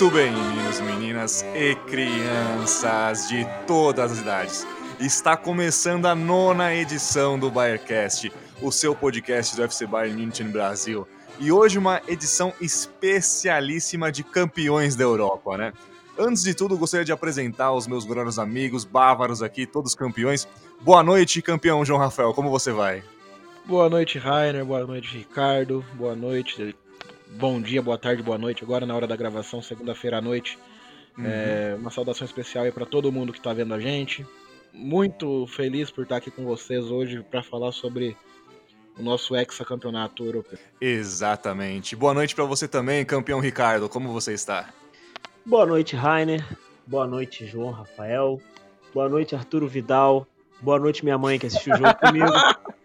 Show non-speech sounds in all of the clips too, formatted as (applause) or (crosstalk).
Muito bem, meninos, meninas e crianças de todas as idades. Está começando a nona edição do Bayercast, o seu podcast do FC Bayern München Brasil. E hoje uma edição especialíssima de campeões da Europa, né? Antes de tudo, gostaria de apresentar os meus grandes amigos bávaros aqui, todos campeões. Boa noite, campeão João Rafael, como você vai? Boa noite, Rainer. Boa noite, Ricardo. Boa noite. Bom dia, boa tarde, boa noite. Agora na hora da gravação, segunda-feira à noite. Uhum. É, uma saudação especial aí para todo mundo que está vendo a gente. Muito feliz por estar aqui com vocês hoje para falar sobre o nosso hexacampeonato europeu. Exatamente. Boa noite para você também, campeão Ricardo. Como você está? Boa noite, Rainer. Boa noite, João Rafael. Boa noite, Arturo Vidal. Boa noite, minha mãe que assistiu o jogo comigo. (laughs)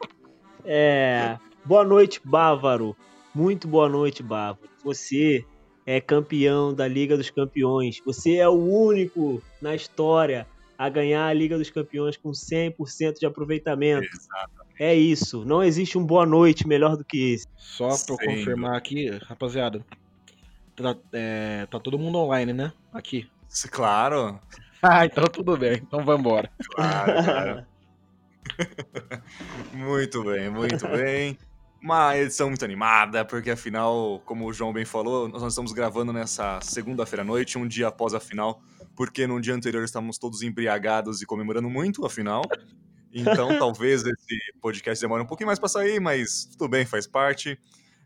É, boa noite, Bávaro. Muito boa noite, Bávaro. Você é campeão da Liga dos Campeões. Você é o único na história a ganhar a Liga dos Campeões com 100% de aproveitamento. Exatamente. É isso. Não existe um boa noite melhor do que esse. Só para confirmar aqui, rapaziada. Tá, é, tá todo mundo online, né? Aqui. Claro. (laughs) ah, então tudo bem. Então vambora. Claro, claro. (laughs) (laughs) muito bem, muito bem. Uma edição muito animada, porque afinal, como o João bem falou, nós estamos gravando nessa segunda-feira à noite, um dia após a final, porque no dia anterior estávamos todos embriagados e comemorando muito a final. Então (laughs) talvez esse podcast demore um pouquinho mais para sair, mas tudo bem, faz parte.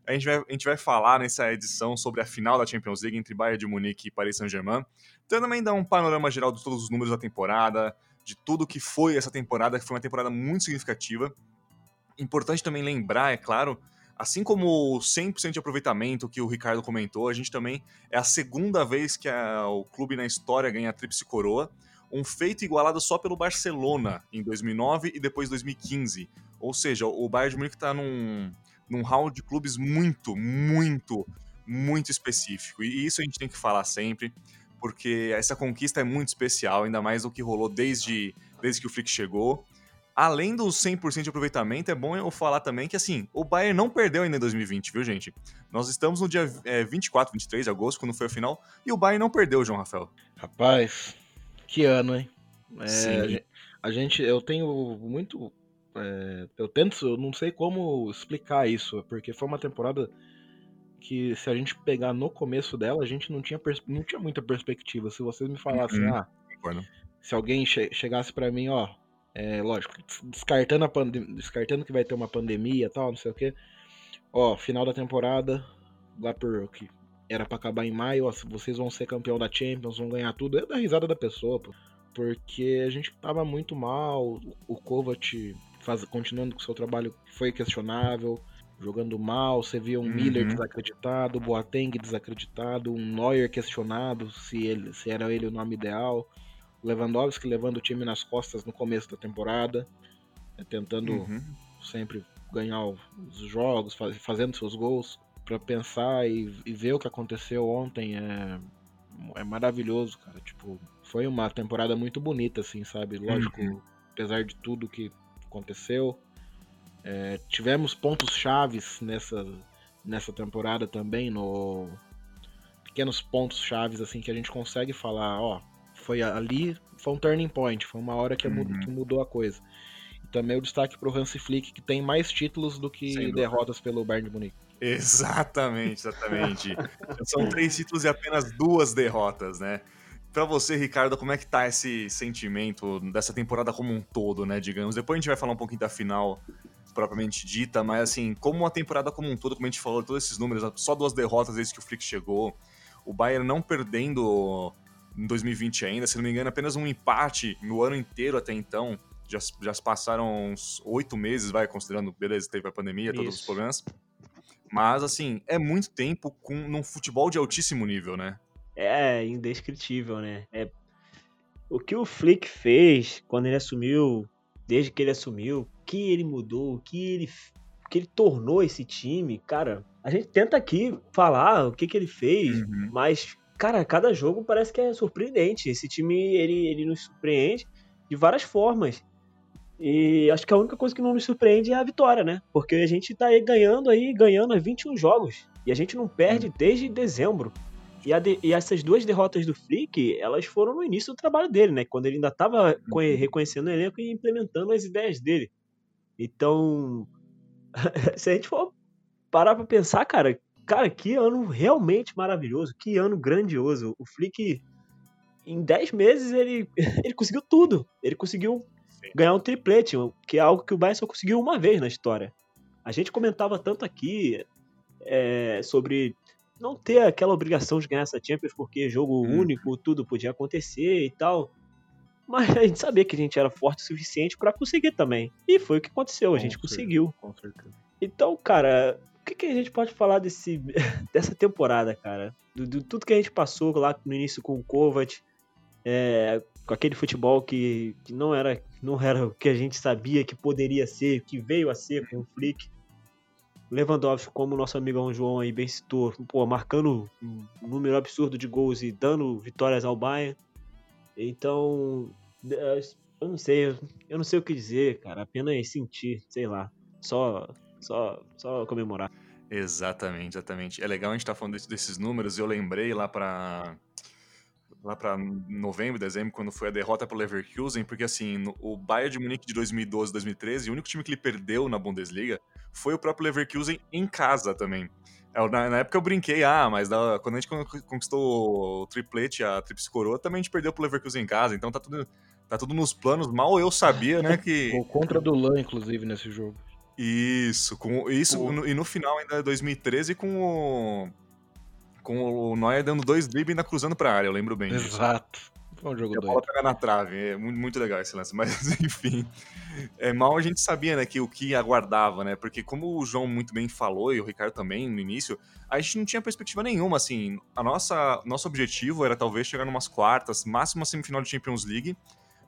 A gente, vai, a gente vai falar nessa edição sobre a final da Champions League entre Bayern de Munique e Paris Saint-Germain. Então também dar um panorama geral de todos os números da temporada, de tudo que foi essa temporada, que foi uma temporada muito significativa. Importante também lembrar, é claro, assim como o 100% de aproveitamento que o Ricardo comentou, a gente também é a segunda vez que a, o clube na história ganha a Tríplice Coroa, um feito igualado só pelo Barcelona em 2009 e depois 2015. Ou seja, o Bayern de Munique está num, num round de clubes muito, muito, muito específico. E isso a gente tem que falar sempre porque essa conquista é muito especial, ainda mais o que rolou desde, desde que o Flick chegou. Além do 100% de aproveitamento, é bom eu falar também que, assim, o Bayern não perdeu ainda em 2020, viu, gente? Nós estamos no dia é, 24, 23 de agosto, quando foi a final, e o Bayern não perdeu, João Rafael. Rapaz, que ano, hein? É, Sim. A gente, eu tenho muito... É, eu tento, eu não sei como explicar isso, porque foi uma temporada que se a gente pegar no começo dela, a gente não tinha, não tinha muita perspectiva. Se vocês me falassem, uhum. ah, se alguém che chegasse para mim, ó, é, lógico, descartando, a descartando que vai ter uma pandemia e tal, não sei o que, ó, final da temporada, lá por que era para acabar em maio, ó, vocês vão ser campeão da Champions, vão ganhar tudo, é da risada da pessoa, pô. Porque a gente tava muito mal, o Kovac faz, continuando com o seu trabalho foi questionável, jogando mal, você via um uhum. Miller desacreditado, Boateng desacreditado, um Neuer questionado se, ele, se era ele o nome ideal, Lewandowski levando o time nas costas no começo da temporada, né, tentando uhum. sempre ganhar os jogos, faz, fazendo seus gols, para pensar e, e, ver o que aconteceu ontem é, é maravilhoso, cara. Tipo, foi uma temporada muito bonita, assim, sabe? Lógico, uhum. apesar de tudo que aconteceu, é, tivemos pontos chaves nessa, nessa temporada também, no pequenos pontos chaves assim que a gente consegue falar, ó, foi ali, foi um turning point, foi uma hora que, uhum. mudou, que mudou a coisa. E também o destaque para o Hansi Flick, que tem mais títulos do que derrotas pelo Bayern de Munique. Exatamente, exatamente. (laughs) São três títulos e apenas duas derrotas, né? Para você, Ricardo, como é que tá esse sentimento dessa temporada como um todo, né, digamos? Depois a gente vai falar um pouquinho da final propriamente dita, mas assim, como uma temporada como um todo, como a gente falou, todos esses números, só duas derrotas desde que o Flick chegou, o Bayern não perdendo em 2020 ainda, se não me engano, apenas um empate no ano inteiro até então, já, já passaram uns oito meses, vai, considerando, beleza, teve a pandemia, Isso. todos os problemas, mas assim, é muito tempo com num futebol de altíssimo nível, né? É indescritível, né? É... O que o Flick fez quando ele assumiu, desde que ele assumiu, que ele mudou, o que ele, que ele tornou esse time, cara. A gente tenta aqui falar o que, que ele fez, uhum. mas, cara, cada jogo parece que é surpreendente. Esse time, ele, ele nos surpreende de várias formas. E acho que a única coisa que não nos surpreende é a vitória, né? Porque a gente tá aí ganhando aí, ganhando há 21 jogos. E a gente não perde desde dezembro. E, de, e, essas duas derrotas do Flick, elas foram no início do trabalho dele, né? Quando ele ainda estava uhum. reconhecendo o elenco e implementando as ideias dele. Então, (laughs) se a gente for parar pra pensar, cara, cara, que ano realmente maravilhoso, que ano grandioso. O Flick, em 10 meses, ele, (laughs) ele conseguiu tudo. Ele conseguiu Sim. ganhar um triplete, que é algo que o Bayern só conseguiu uma vez na história. A gente comentava tanto aqui é, sobre não ter aquela obrigação de ganhar essa Champions porque jogo hum. único, tudo podia acontecer e tal. Mas a gente sabia que a gente era forte o suficiente para conseguir também. E foi o que aconteceu, a gente conseguiu. Com certeza. Então, cara, que, que, a gente pode falar desse, (laughs) dessa temporada, cara? Do, do, tudo que a gente passou lá no início com o Kovac, é, com aquele futebol que, que não, era, não era o que a gente sabia que poderia ser, que veio a ser com o Flick. Lewandowski, como nosso amigão João aí bem citou, pô, marcando um número absurdo de gols e dando vitórias ao Bayern. Então, eu não sei, eu não sei o que dizer, cara. Apenas sentir, sei lá. Só, só, só comemorar. Exatamente, exatamente. É legal a gente estar tá falando desses números. Eu lembrei lá para lá para novembro, dezembro, quando foi a derrota para o Leverkusen, porque assim, no, o Bayern de Munique de 2012, 2013, o único time que ele perdeu na Bundesliga foi o próprio Leverkusen em casa também. É, na, na época eu brinquei, ah, mas da, quando a gente conquistou o triplete, a tríplice coroa, também a gente perdeu pro Leverkusen em casa, então tá tudo, tá tudo nos planos. Mal eu sabia, né, (laughs) que... O contra do Lan, inclusive, nesse jogo. Isso, com isso no, e no final ainda 2013 com o com o Neuer dando dois dribles e ainda cruzando pra área, eu lembro bem. Exato. Foi um jogo e a bola pegar na trave, é muito, muito legal esse lance, (laughs) mas enfim. É, mal a gente sabia, né, que o que aguardava, né, porque como o João muito bem falou e o Ricardo também no início, a gente não tinha perspectiva nenhuma, assim, a nossa, nosso objetivo era talvez chegar numas quartas, máximo uma semifinal de Champions League,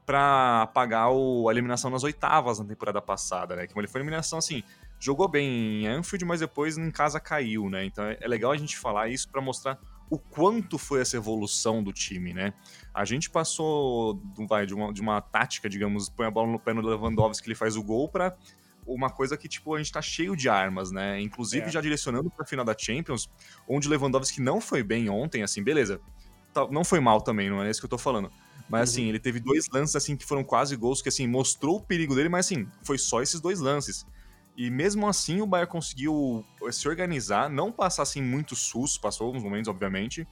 para pagar o, a eliminação nas oitavas na temporada passada, né, que uma eliminação, assim, jogou bem em Anfield, mas depois em casa caiu, né? Então é legal a gente falar isso para mostrar o quanto foi essa evolução do time, né? A gente passou vai, de, uma, de uma tática, digamos, põe a bola no pé no Lewandowski que ele faz o gol para uma coisa que, tipo, a gente tá cheio de armas, né? Inclusive é. já direcionando pra final da Champions, onde o Lewandowski não foi bem ontem, assim, beleza. Não foi mal também, não é isso que eu tô falando. Mas, assim, uhum. ele teve dois lances, assim, que foram quase gols, que, assim, mostrou o perigo dele, mas, assim, foi só esses dois lances. E mesmo assim o Bayern conseguiu se organizar, não passar assim muito sus, passou alguns momentos, obviamente.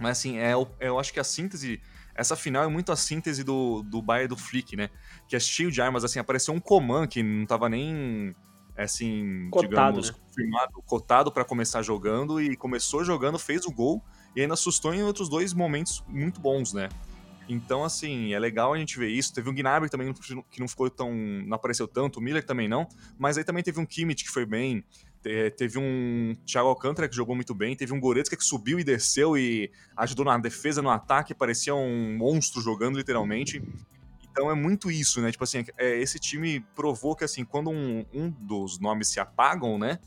Mas assim, é, eu acho que a síntese. Essa final é muito a síntese do, do Bayern do Flick, né? Que é cheio de armas, assim, apareceu um Coman que não tava nem assim, cotado, digamos, né? confirmado, cotado para começar jogando e começou jogando, fez o gol e ainda assustou em outros dois momentos muito bons, né? Então, assim, é legal a gente ver isso. Teve um Gnabry também que não ficou tão. não apareceu tanto, o Miller também não. Mas aí também teve um Kimmich que foi bem. Teve um Thiago Alcântara que jogou muito bem, teve um Goretzka que subiu e desceu e ajudou na defesa, no ataque, parecia um monstro jogando literalmente. Então é muito isso, né? Tipo assim, é, esse time provou que assim, quando um, um dos nomes se apagam, né?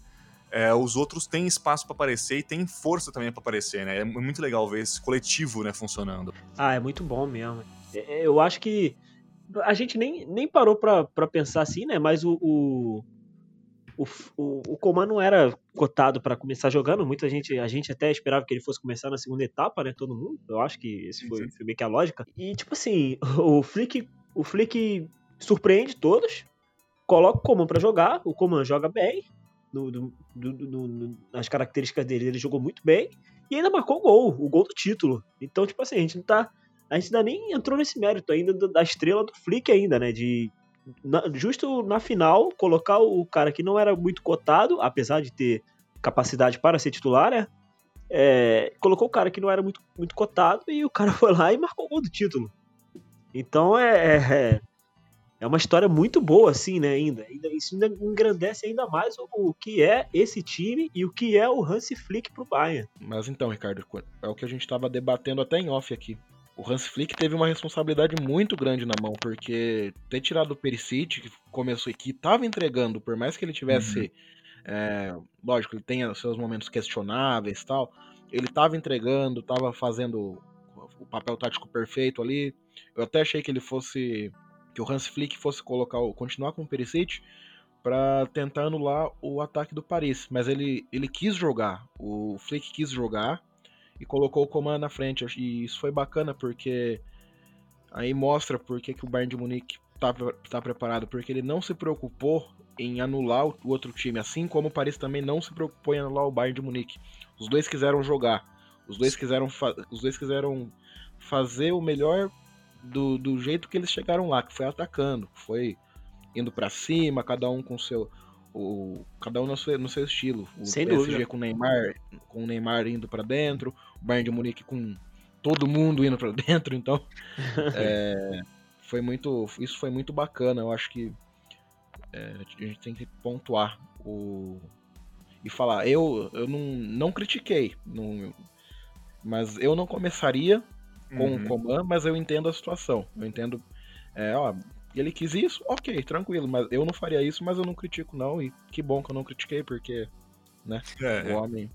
É, os outros têm espaço para aparecer e têm força também para aparecer, né? É muito legal ver esse coletivo, né, funcionando. Ah, é muito bom mesmo. É, é, eu acho que a gente nem, nem parou para pensar assim, né? Mas o, o, o, o, o Coman não era cotado para começar jogando. Muita gente, a gente até esperava que ele fosse começar na segunda etapa, né? Todo mundo. Eu acho que esse foi, foi meio que a lógica. E tipo assim, (laughs) o Flick, o Flick surpreende todos. Coloca o Coman para jogar, o Coman joga bem, no, do, nas características dele. Ele jogou muito bem e ainda marcou o gol, o gol do título. Então, tipo assim, a gente não tá. A gente ainda nem entrou nesse mérito ainda da estrela do Flick ainda, né? De na, justo na final colocar o cara que não era muito cotado, apesar de ter capacidade para ser titular, né? É, colocou o cara que não era muito, muito cotado e o cara (laughs) foi lá e marcou o gol do título. Então é, é, é uma história muito boa, assim, né? Ainda. Isso ainda engrandece ainda mais o, o, que é esse time e o que é o Hans Flick pro Bayern. Mas então, Ricardo, é o que a gente estava debatendo até em off aqui. O Hans Flick teve uma responsabilidade muito grande na mão, porque ter tirado o Perisic, que começou aqui, estava entregando, por mais que ele tivesse. Uhum. É, lógico, ele tenha seus momentos questionáveis tal. Ele estava entregando, estava fazendo o papel tático perfeito ali. Eu até achei que ele fosse que o Hans Flick fosse colocar, continuar com o Perisic para tentar anular o ataque do Paris, mas ele, ele quis jogar, o Flick quis jogar e colocou o Coman na frente. E isso foi bacana porque aí mostra por que, que o Bayern de Munique tá, tá preparado, porque ele não se preocupou em anular o outro time, assim como o Paris também não se preocupou em anular o Bayern de Munique. Os dois quiseram jogar, os dois quiseram, os dois quiseram fazer o melhor do, do jeito que eles chegaram lá, que foi atacando, foi indo para cima, cada um com seu o cada um no seu, no seu estilo. O Sem PSG dúvida. com o Neymar, com o Neymar indo para dentro, o Bayern de Munique com todo mundo indo para (laughs) dentro, então (laughs) é, foi muito, isso foi muito bacana. Eu acho que é, a gente tem que pontuar o e falar. Eu, eu não, não critiquei, não, mas eu não começaria com Uhum. o Coman, mas eu entendo a situação. Eu entendo, é, ó, ele quis isso, ok, tranquilo, mas eu não faria isso, mas eu não critico não e que bom que eu não critiquei porque É, o homem,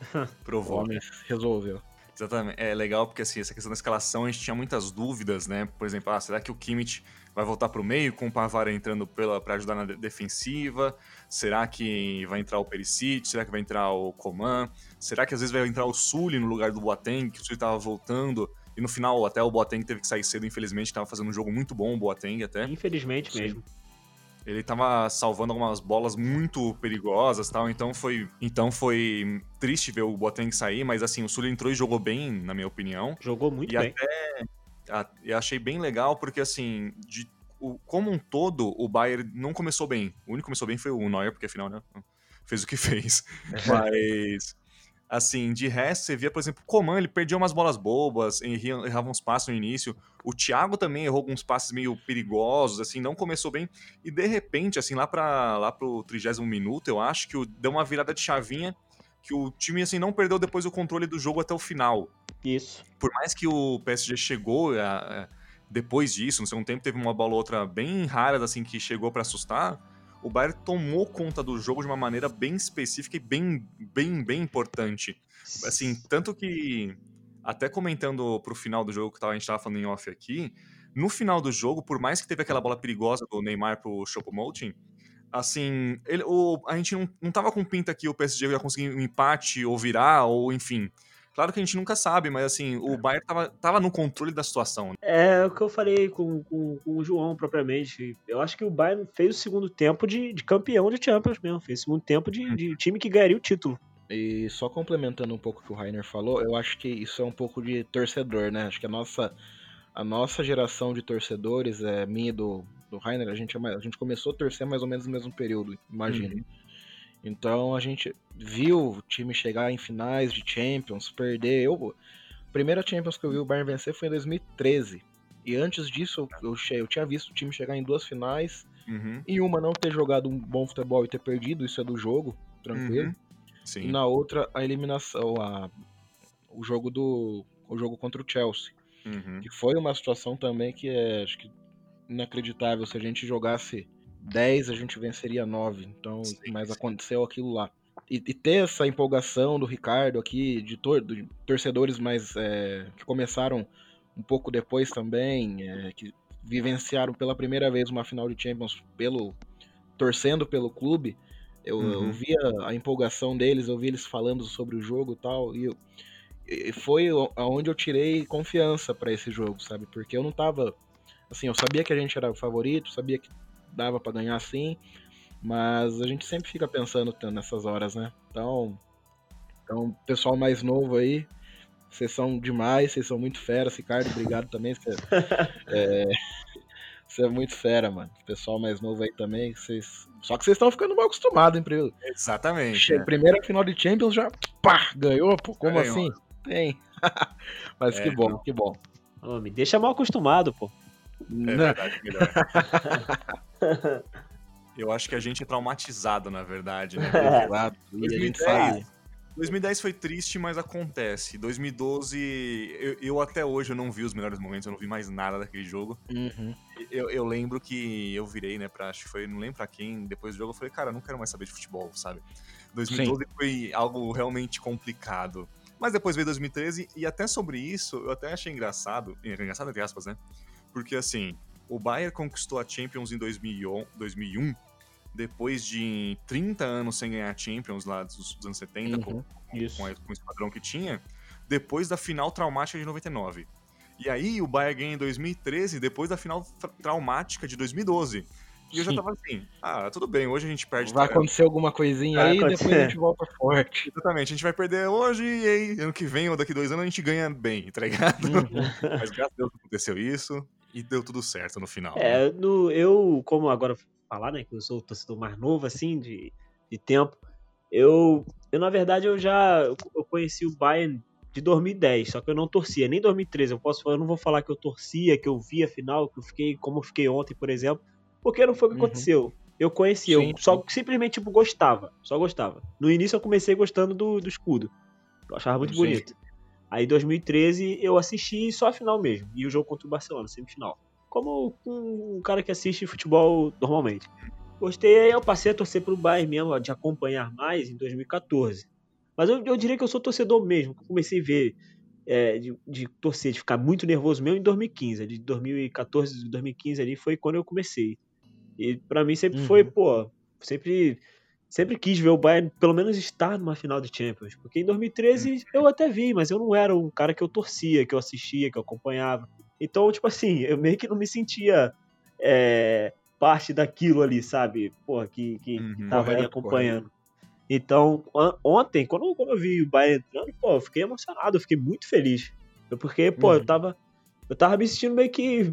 (laughs) o provou. homem resolveu. Exatamente. É legal porque assim, essa questão da escalação a gente tinha muitas dúvidas, né? Por exemplo, ah, será que o Kimmich vai voltar pro meio com o Pavara entrando pela para ajudar na de- defensiva? Será que vai entrar o Perisic? Será que vai entrar o Coman? Será que às vezes vai entrar o Sully no lugar do Boateng, que o Sully tava voltando? E no final, até o Boateng teve que sair cedo, infelizmente, tava fazendo um jogo muito bom, o Boateng até. Infelizmente Sim. mesmo. Ele tava salvando algumas bolas muito perigosas tal, então foi, então foi triste ver o Boateng sair, mas assim, o Sully entrou e jogou bem, na minha opinião. Jogou muito E bem. A- Eu achei bem legal porque, assim, de, o- como um todo, o Bayern não começou bem. O único que começou bem foi o Neuer, porque afinal, né, fez o que fez. Mas, assim, de resto, você via, por exemplo, o Coman, ele perdia umas bolas bobas, errava uns passos no início. O Thiago também errou alguns passes meio perigosos, assim, não começou bem. E, de repente, assim, lá, pra, lá pro 30 minuto, eu acho que deu uma virada de chavinha que o time, assim, não perdeu depois o controle do jogo até o final Isso. por mais que o PSG chegou a- a- depois disso, no segundo tempo teve uma bola ou outra bem rara assim que chegou pra assustar, o Bayern tomou conta do jogo de uma maneira bem específica e bem bem bem importante. Assim, tanto que até comentando pro final do jogo que a gente tava falando em off aqui, no final do jogo, por mais que teve aquela bola perigosa do Neymar pro Choupo-Moting, assim, ele, o, a gente não, não tava com pinta que o PSG ia conseguir um empate ou virar, ou enfim. Claro que a gente nunca sabe, mas assim, o Bayern tava, tava no controle da situação. né? É o que eu falei com, com, com o João propriamente. Eu acho que o Bayern fez o segundo tempo de, de campeão de Champions mesmo. Fez o segundo tempo de, de time que ganharia o título. E só complementando um pouco o que o Rainer falou, eu acho que isso é um pouco de torcedor, né? Acho que a nossa, a nossa geração de torcedores, é, minha e do, do Rainer, a gente, é a gente começou a torcer mais ou menos no mesmo período, imagino. Então a gente viu o time chegar em finais de Champions, perder. Eu, a primeira Champions que eu vi o Bayern vencer foi em 2013. E antes disso, eu, eu tinha visto o time chegar em duas finais, Uhum, em uma não ter jogado um bom futebol e ter perdido, isso é do jogo, tranquilo. uhum. Sim. E na outra, a eliminação, a, o jogo do. O jogo contra o Chelsea. Uhum. Que foi uma situação também que é acho que inacreditável. Se a gente jogasse 10, a gente venceria 9. Então, Sim, mas sim. aconteceu aquilo lá. E, e ter essa empolgação do Ricardo aqui, de, tor de torcedores mais é, que começaram um pouco depois também, é, que vivenciaram pela primeira vez uma final de Champions pelo torcendo pelo clube. Eu, eu Uhum. via a empolgação deles, eu vi eles falando sobre o jogo tal, e, eu- e foi aonde eu tirei confiança pra esse jogo, sabe? Porque eu não tava. Assim, eu sabia que a gente era o favorito, sabia que dava pra ganhar sim, mas a gente sempre fica pensando nessas horas, né? Então, então pessoal mais novo aí, vocês são demais, vocês são muito fera, Ricardo, obrigado também. Você (laughs) é, você é muito fera, mano. Pessoal mais novo aí também, vocês. Só que vocês estão ficando mal acostumados, hein, Prilo? Exatamente. Che- né? Primeira final de Champions já, pá, ganhou, pô, como Ganhou. assim? Tem. (laughs) Mas É, que bom, não. que bom. Ô, me deixa mal acostumado, pô. É Né? verdade, melhor. (laughs) (laughs) Eu acho que a gente é traumatizado, na verdade, né? Exato. E a gente 2010, sabe. 2010 foi triste, mas acontece. 2012, eu, eu até hoje eu não vi os melhores momentos, eu não vi mais nada daquele jogo. Uhum. Eu, eu lembro que eu virei, né, pra, acho que foi, não lembro pra quem, depois do jogo, eu falei, cara, eu não quero mais saber de futebol, sabe? 2012 foi algo realmente complicado. Mas depois veio 2013, e até sobre isso, eu até achei engraçado, engraçado entre aspas, né? Porque assim, o Bayern conquistou a Champions em 2001, 2001 depois de 30 anos sem ganhar a Champions lá dos, anos 70, com, Uhum. Com, a- com o esquadrão que tinha. depois da final traumática de 99. E aí o Bayern ganha em 2013, depois da final traumática de 2012. E eu já tava assim, ah, tudo bem, hoje a gente perde. Vai acontecer alguma coisinha vai aí e depois a gente volta forte. Exatamente, a gente vai perder hoje e aí ano que vem ou daqui dois anos a gente ganha bem, tá ligado? Uhum. (laughs) Mas graças a Deus aconteceu isso e deu tudo certo no final. É, né? no, eu, como agora falar, né, que eu sou o torcedor mais novo, assim, de, de tempo, eu, eu, na verdade, eu já eu conheci o Bayern de 2010, só que eu não torcia, nem 2013. Eu posso eu não vou falar que eu torcia, que eu vi a final, que eu fiquei como eu fiquei ontem, por exemplo, porque não foi o que uhum. aconteceu. Eu conhecia, sim, eu só simplesmente tipo, gostava. Só gostava. No início eu comecei gostando do, do escudo. Eu achava muito bonito. Aí em 2013 eu assisti só a final mesmo. E o jogo contra o Barcelona, semifinal. Como um cara que assiste futebol normalmente. Gostei, aí eu passei a torcer pro Bayern mesmo, de acompanhar mais em 2014. Mas eu, eu diria que eu sou torcedor mesmo. Comecei a ver é, de, de, torcer, de ficar muito nervoso mesmo em 2015. De 2014, 2015 ali foi quando eu comecei. E para mim sempre uhum. foi, pô, sempre sempre quis ver o Bayern pelo menos estar numa final de Champions, porque em 2013 uhum. eu até vi, mas eu não era um cara que eu torcia, que eu assistia, que eu acompanhava. Então, tipo assim, eu meio que não me sentia é, parte daquilo ali, sabe? Pô, que, que, uhum, que tava ali acompanhando. Então, ontem, quando, quando eu vi o Bayern entrando, pô, eu fiquei emocionado, eu fiquei muito feliz. Porque, pô, uhum. eu tava. Eu tava me sentindo meio que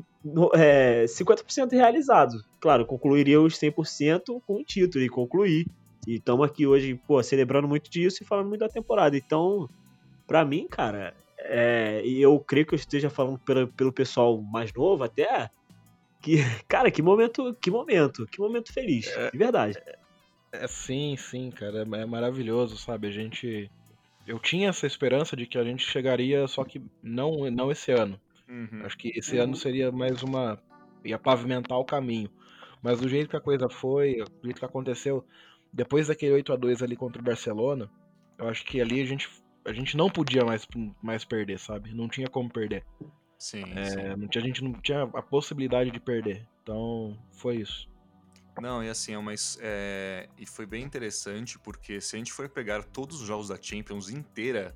é, 50% realizado. Claro, concluiria os 100% com o título e concluir. E estamos aqui hoje, pô, celebrando muito disso e falando muito da temporada. Então, para mim, cara, é, e eu creio que eu esteja falando pelo, pelo pessoal mais novo até, que, (laughs) cara, que momento, que momento, que momento feliz, é, de verdade. É, é, sim, sim, cara, é maravilhoso, sabe? A gente, eu tinha essa esperança de que a gente chegaria, só que não, não esse ano. Uhum. Acho que esse uhum. ano seria mais uma. ia pavimentar o caminho. Mas do jeito que a coisa foi, do jeito que aconteceu, depois daquele 8 a 2 ali contra o Barcelona, eu acho que ali a gente, a gente não podia mais, mais perder, sabe? Não tinha como perder. Sim, é, sim. Não tinha, a gente não tinha a possibilidade de perder. Então, foi isso. Não, e assim, é uma, é, e foi bem interessante porque se a gente for pegar todos os jogos da Champions inteira,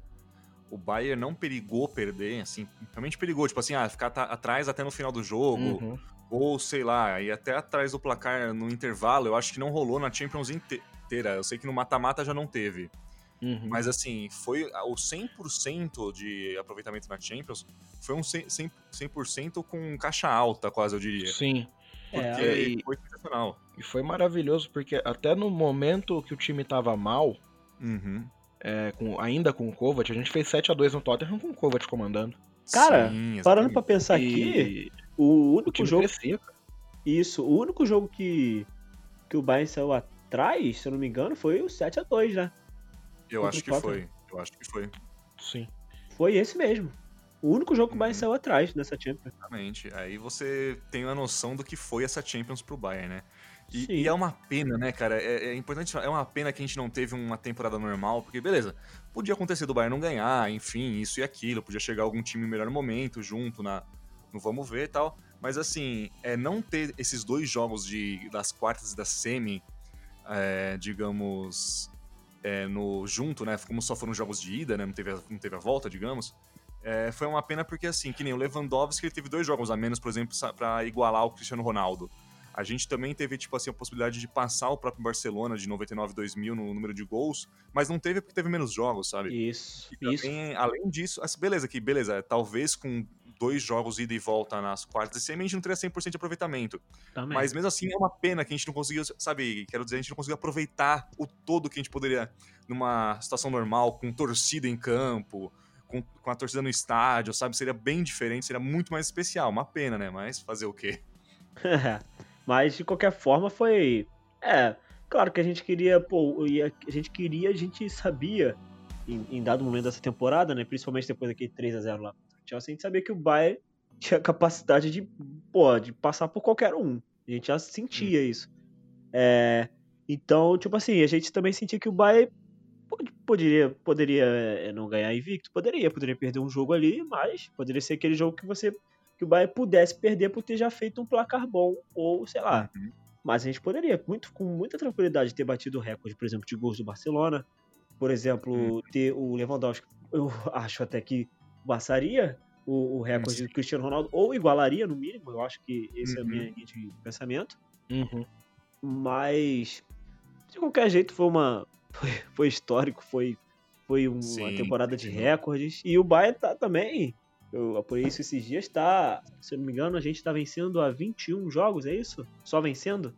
o Bayern não perigou perder, assim, realmente perigou, tipo assim, ah, ficar atrás até no final do jogo, uhum. Ou sei lá, ir até atrás do placar no intervalo, eu acho que não rolou na Champions inteira. Eu sei que no mata-mata já não teve. Uhum. Mas assim, foi o 100% de aproveitamento na Champions foi um 100%, 100 com caixa alta, quase eu diria. Sim. Porque é, foi sensacional. E foi maravilhoso, porque até no momento que o time tava mal, uhum é, com, ainda com o Kovac, a gente fez 7 a 2 no Tottenham com o Kovac comandando. Cara, Sim, parando pra pensar aqui, o único o jogo. Crescia, isso, o único jogo que, que o Bayern saiu atrás, se eu não me engano, foi o 7 a 2 né? Eu acho que foi. Eu acho que foi. Sim. Foi esse mesmo. O único jogo que o Bayern uhum. saiu atrás nessa Champions. Exatamente. Aí você tem uma noção do que foi essa Champions pro Bayern, né? E, e, é uma pena, né, cara? É, é, importante é uma pena que a gente não teve uma temporada normal, porque, beleza, podia acontecer do Bayern não ganhar, enfim, isso e aquilo, podia chegar algum time melhor no momento, junto na, no vamos ver e tal. Mas, assim, é não ter esses dois jogos de, das quartas e da semi, é, digamos, é, no junto, né? Como só foram jogos de ida, né? Não teve a, não teve a volta, digamos. É, foi uma pena porque, assim, que nem o Lewandowski, ele teve dois jogos a menos, por exemplo, para igualar o Cristiano Ronaldo. A gente também teve, tipo assim, a possibilidade de passar o próprio Barcelona de 99 2000 no número de gols, mas não teve porque teve menos jogos, sabe? Isso, também, isso. Além disso, beleza, que beleza, talvez com dois jogos ida e volta nas quartas de semi, a gente não teria 100% de aproveitamento. Também. Mas mesmo assim, é uma pena que a gente não conseguiu, sabe, quero dizer, a gente não conseguiu aproveitar o todo que a gente poderia numa situação normal, com torcida em campo, com, com a torcida no estádio, sabe? Seria bem diferente, seria muito mais especial. Uma pena, né? Mas fazer o quê? (laughs) Mas de qualquer forma foi. É, claro que a gente queria, pô, a gente queria, a gente sabia, em, em dado momento dessa temporada, né? Principalmente depois daquele 3x0 lá contra o Chelsea, a gente sabia que o Bayern tinha capacidade de, pô, de passar por qualquer um. A gente já sentia hum. isso. É, então, tipo assim, a gente também sentia que o Bayern poderia, poderia é, não ganhar invicto, poderia, poderia perder um jogo ali, mas poderia ser aquele jogo que você que o Bayern pudesse perder por ter já feito um placar bom, ou sei lá. Uhum. Mas a gente poderia, muito, com muita tranquilidade, ter batido o recorde, por exemplo, de gols do Barcelona. Por exemplo, uhum. ter o Lewandowski eu acho até que passaria o, o recorde do Cristiano Ronaldo, ou igualaria no mínimo, eu acho que esse uhum. é a minha uhum. linha de pensamento. Uhum. Mas, de qualquer jeito, foi uma. (laughs) Foi, foi histórico, foi, foi uma Sim, temporada de recordes. E o Bayern tá também. Eu apurei isso esses dias, tá. Se eu não me engano, a gente tá vencendo a 21 jogos, é isso? Só vencendo?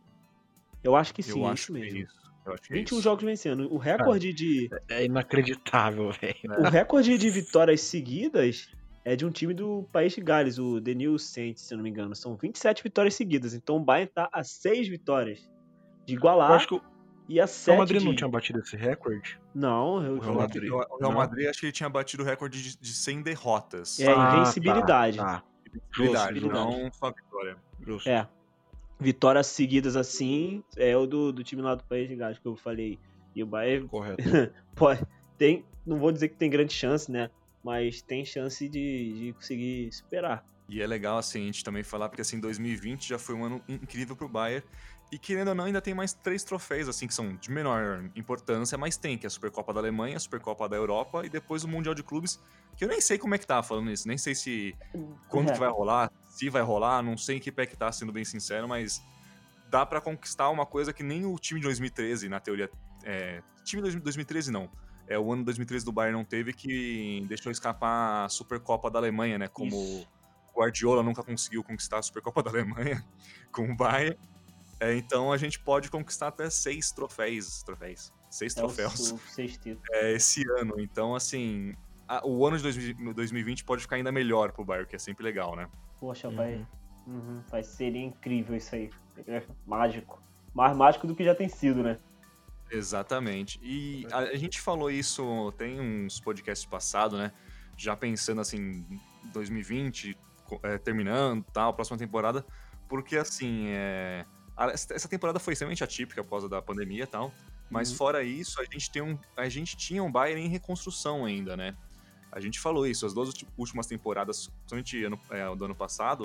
Eu acho que sim, eu é isso mesmo. Isso. Eu acho 21 é jogos vencendo. O recorde de. É inacreditável, (laughs) velho. O recorde de vitórias seguidas é de um time do País de Gales, o The New Saints, se eu não me engano. São 27 vitórias seguidas. Então o Bayern tá a 6 vitórias de igualar. Eu acho que o... E a 7 o Madrid de... não tinha batido esse recorde? Não, eu... o Real Madrid, o Real Madrid acho que ele tinha batido o recorde de, de 100 derrotas. É, ah, invencibilidade. Tá, tá. Invencibilidade, não só vitória. Justo. É. Vitórias seguidas assim é o do, do time lá do País de Gales que eu falei. E o Bayern. Correto. (laughs) pode, tem, não vou dizer que tem grande chance, né? mas tem chance de, de conseguir superar. E é legal, assim, a gente também falar, porque assim, 2020 já foi um ano incrível pro Bayern. E querendo ou não, ainda tem mais três troféus, assim, que são de menor importância, mas tem, que é a Supercopa da Alemanha, a Supercopa da Europa e depois o Mundial de Clubes, que eu nem sei como é que tá falando isso, nem sei se. quando é. que vai rolar, se vai rolar, não sei em que pé que tá, sendo bem sincero, mas dá para conquistar uma coisa que nem o time de 2013, na teoria. É, time de 2013 não é o ano 2013 do Bayern não teve que deixou escapar a Supercopa da Alemanha, né? Como Isso. Guardiola nunca conseguiu conquistar a Supercopa da Alemanha (laughs) com o Bayern. É, então a gente pode conquistar até seis troféus, troféus, seis é troféus (laughs) é, esse ano. Então, assim, a, o ano de 2020 pode ficar ainda melhor pro Bayern, que é sempre legal, né? Poxa, uhum. vai, uhum, vai ser incrível isso aí. É mágico. Mais mágico do que já tem sido, né? Exatamente. E a, a, gente falou isso, tem uns podcasts passados, né? Já pensando assim, 2020, é, terminando, tal, próxima temporada, porque assim, é, essa temporada foi extremamente atípica após a da pandemia e tal, mas uhum. fora isso, a gente, tem um, a gente tinha um Bayern em reconstrução ainda, né? A gente falou isso, as duas últimas temporadas, principalmente ano, é, do ano passado,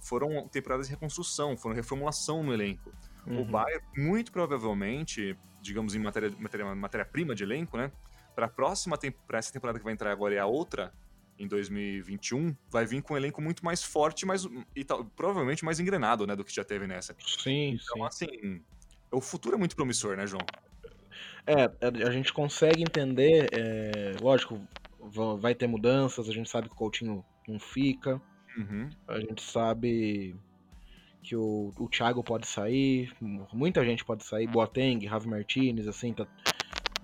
foram temporadas de reconstrução, foram reformulação no elenco. Uhum. O Bayern, muito provavelmente, digamos, em matéria-prima matéria, matéria de elenco, né? Para a próxima para essa temporada que vai entrar agora e a outra, em 2021, vai vir com um elenco muito mais forte mais, e tal, provavelmente mais engrenado, né, do que já teve nessa. Sim, então, sim. assim, o futuro é muito promissor, né, João? É, a gente consegue entender, é, lógico, vai ter mudanças, a gente sabe que o Coutinho não fica, uhum. a gente sabe que o, o Thiago pode sair, muita gente pode sair, Boateng, Ravi Martinez, assim, tá,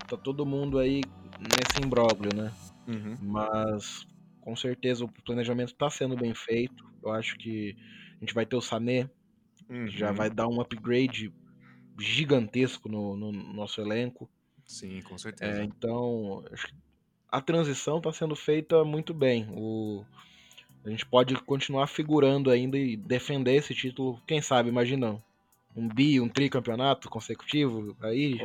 tá todo mundo aí nesse imbróglio, né? Uhum. Mas com certeza o planejamento está sendo bem feito. Eu acho que a gente vai ter o Sané, uhum. que já vai dar um upgrade gigantesco no, no nosso elenco. Sim, com certeza. É, então, a transição está sendo feita muito bem. O, a gente pode continuar figurando ainda e defender esse título, quem sabe, imaginando. Um bi, um tricampeonato consecutivo, aí.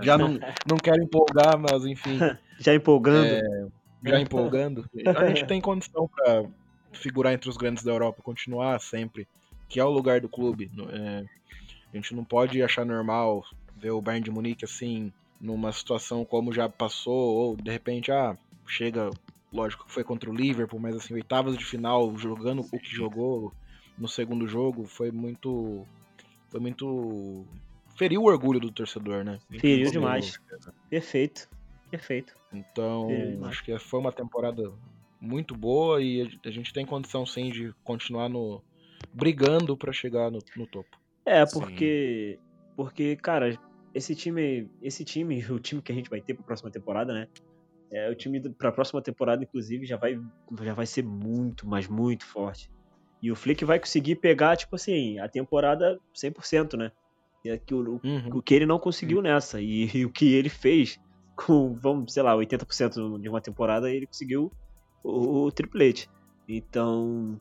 já não, não quero empolgar, mas enfim. (laughs) já empolgando. É, já empolgando. A gente tem condição para figurar entre os grandes da Europa, continuar sempre, que é o lugar do clube. É, a gente não pode achar normal ver o Bayern de Munique assim, numa situação como já passou, ou de repente, ah, chega lógico que foi contra o Liverpool, mas assim, oitavas de final, jogando o que jogou no segundo jogo, foi muito. Foi muito. Feriu o orgulho do torcedor, né? Feriu demais. Perfeito. Perfeito. Então, acho que foi uma temporada muito boa e a gente tem condição sim de continuar no brigando para chegar no, no, topo. É, porque sim. porque cara, esse time, esse time, (laughs) o time que a gente vai ter para próxima temporada, né? É, o time para a próxima temporada, inclusive, já vai, já vai ser muito, mas muito forte. E o Flick vai conseguir pegar, tipo assim, a temporada 100%, né? É que o, uhum. o, que ele não conseguiu nessa. E, (laughs) e, o que ele fez com, vamos, sei lá, 80% de uma temporada, ele conseguiu o, o triplete. Então,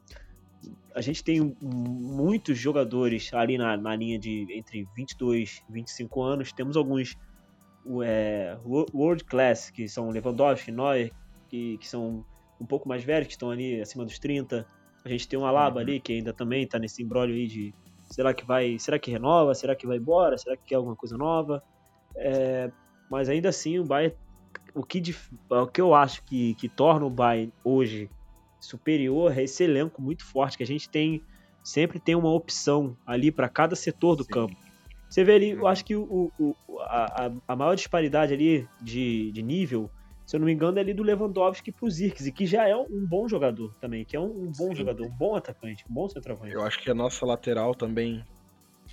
a gente tem muitos jogadores ali na, na linha de entre 22 e 25 anos. Temos alguns é, world class, que são Lewandowski, Neuer, que, que são um pouco mais velhos, que estão ali acima dos 30. A gente tem um Alaba uhum. ali, que ainda também está nesse embrólio aí de será que vai, será que renova, será que vai embora, será que quer alguma coisa nova? É, mas ainda assim o Bayern o que, o que eu acho que, que torna o Bayern hoje superior é esse elenco muito forte que a gente tem sempre tem uma opção ali para cada setor do Sim. campo. Você vê ali, eu acho que o, o a, a, maior disparidade ali de, de nível, se eu não me engano, é ali do Lewandowski pro Zirkzee, que já é um bom jogador também, que é um, um bom Sim. jogador, um bom atacante, um bom centroavante. Eu acho que a nossa lateral também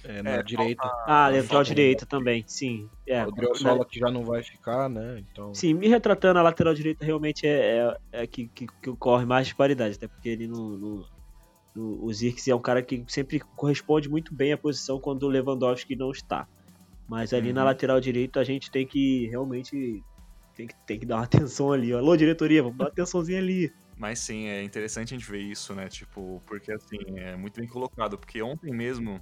é, na é, direita. Ah, lateral direita também, sim. É, o Driosola que já não vai ficar, né? Então... Sim, me retratando, a lateral direita realmente é, é, é que, que, que ocorre mais disparidade, até porque ele não, não o é um cara que sempre corresponde muito bem à posição quando o Lewandowski não está. Mas ali uhum. na lateral direita a gente tem que realmente tem que, tem que dar uma (laughs) atenção ali. Alô, diretoria, vamos dar uma atençãozinha ali. Mas sim, é interessante a gente ver isso, né? Tipo, porque assim, é muito bem colocado. Porque ontem mesmo,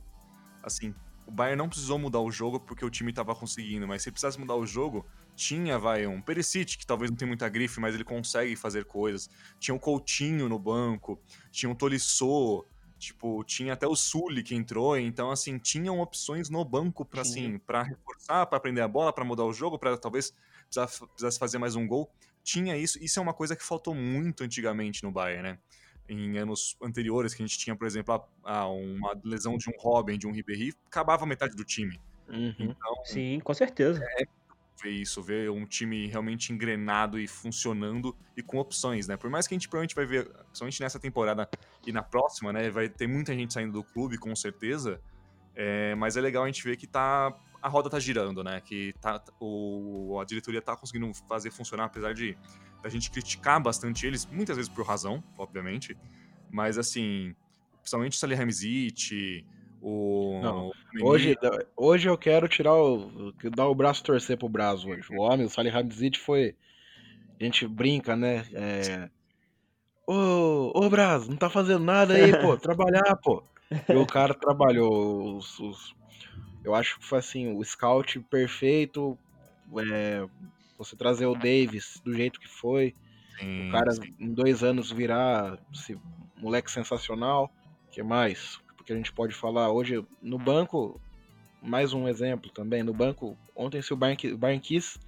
assim, o Bayern não precisou mudar o jogo porque o time estava conseguindo, mas se precisasse mudar o jogo, tinha, vai, um Perisic, que talvez não tenha muita grife, mas ele consegue fazer coisas. Tinha o Coutinho no banco, tinha o Tolisso, tipo, tinha até o Sully que entrou, então assim, tinham opções no banco para assim, para reforçar, para aprender a bola, para mudar o jogo, para talvez precisasse fazer mais um gol. Tinha isso, isso é uma coisa que faltou muito antigamente no Bayern, né? Em anos anteriores, que a gente tinha, por exemplo, a, a uma lesão de um Robin, de um Ribéry, acabava metade do time. Uhum. Então, Sim, com certeza. É ver isso, ver um time realmente engrenado e funcionando e com opções, né? Por mais que a gente provavelmente vai ver, somente nessa temporada e na próxima, né? Vai ter muita gente saindo do clube, com certeza. É, mas é legal a gente ver que tá, a roda tá girando, né? Que tá, o, a diretoria tá conseguindo fazer funcionar, apesar de a gente criticar bastante eles, muitas vezes por razão, obviamente, mas assim, principalmente o Salihamidzic, o... Não, hoje, hoje eu quero tirar o... dar o braço torcer pro Brasil hoje. O homem, o Salihamidzic foi... A gente brinca, né? É... Ô, ô Braz, não tá fazendo nada aí, pô, (laughs) trabalhar, pô. E o cara trabalhou, os, os... eu acho que foi assim, o scout perfeito, é, você trazer o Davis do jeito que foi, sim, o cara sim. em dois anos virar esse moleque sensacional. que mais? Porque a gente pode falar hoje no banco, mais um exemplo também, no banco, ontem se o Bayern, o Bayern quis,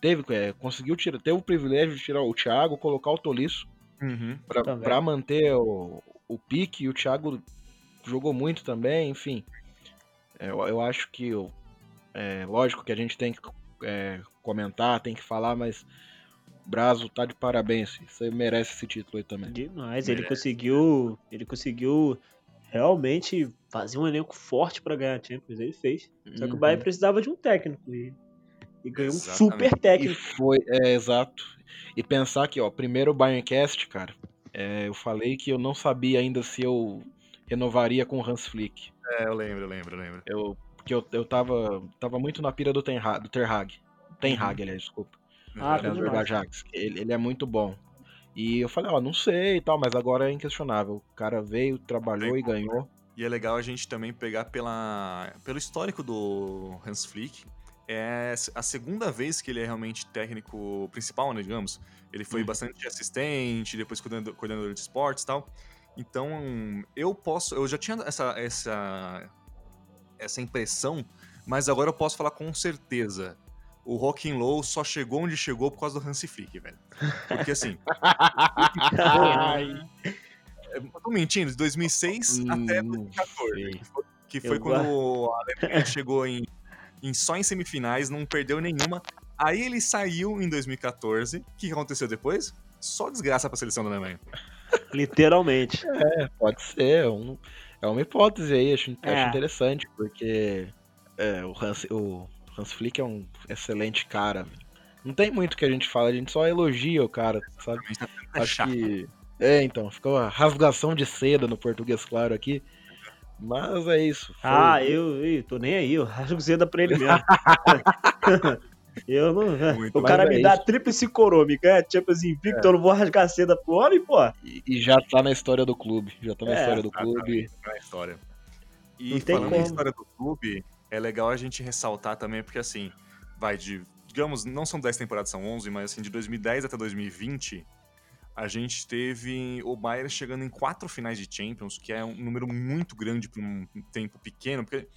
teve, é, conseguiu tirar, teve o privilégio de tirar o Thiago, colocar o Tolisso uhum, para manter o, o pique, e o Thiago jogou muito também, enfim. É, eu, eu acho que é, lógico que a gente tem que é, comentar, tem que falar, mas Brazo tá de parabéns. Você merece esse título aí também. Demais, ele conseguiu. Ele conseguiu realmente fazer um elenco forte para ganhar a Champions. Ele fez. Só que o Bayern uhum. precisava de um técnico. E, e ganhou Exatamente. um super técnico. E foi, é, exato. E pensar que, ó, primeiro o Bayerncast, cara, é, eu falei que eu não sabia ainda se eu renovaria com o Hans Flick. É, eu lembro, eu lembro, eu lembro. Eu, porque eu, eu tava, tava muito na pira do, Ten Hag, do Ter Hag. Ten Hag, uhum. aliás, desculpa. Ah, treinador da Ajax. Ele, ele é muito bom. E eu falei, ó, não sei e tal, mas agora é inquestionável. O cara veio, trabalhou e ganhou. E é legal a gente também pegar pela, pelo histórico do Hans Flick. É a segunda vez que ele é realmente técnico principal, né, digamos. Ele foi uhum. bastante assistente, depois coordenador, coordenador de esportes e tal. Então, eu posso. Eu já tinha essa, essa, essa impressão, mas agora eu posso falar com certeza o Rock and Low só chegou onde chegou por causa do Hansi Flick, velho. Porque assim. eu tô mentindo, de 2006 hum, até 2014. Que foi, que foi quando a Alemanha chegou em, em, só em semifinais, não perdeu nenhuma. Aí ele saiu em 2014. O que aconteceu depois? Só desgraça pra seleção da Alemanha. Literalmente. É, pode ser. É um, é uma hipótese aí, acho, é. acho interessante, porque é, o, Hans, o Hans Flick é um excelente cara. Não tem muito que a gente fala, a gente só elogia o cara, sabe? É Acho que. É, então, ficou uma rasgação de seda no português claro aqui. Mas é isso. Foi... Ah, eu, eu tô nem aí, eu rasgo seda pra ele mesmo. (laughs) eu não. Muito o cara me é dá tríplice coroa, me ganha Champions Invicto, é. eu não vou rasgar seda pro homem, pô. E, e, já tá na história do clube. Já tá na é, história do clube. Tá na história. E não falando na história do clube, é legal a gente ressaltar também, porque assim, vai de. Digamos, não são 10 temporadas, são 11, mas assim, de 2010 até 2020, a gente teve o Bayern chegando em quatro finais de Champions, que é um número muito grande para um tempo pequeno, porque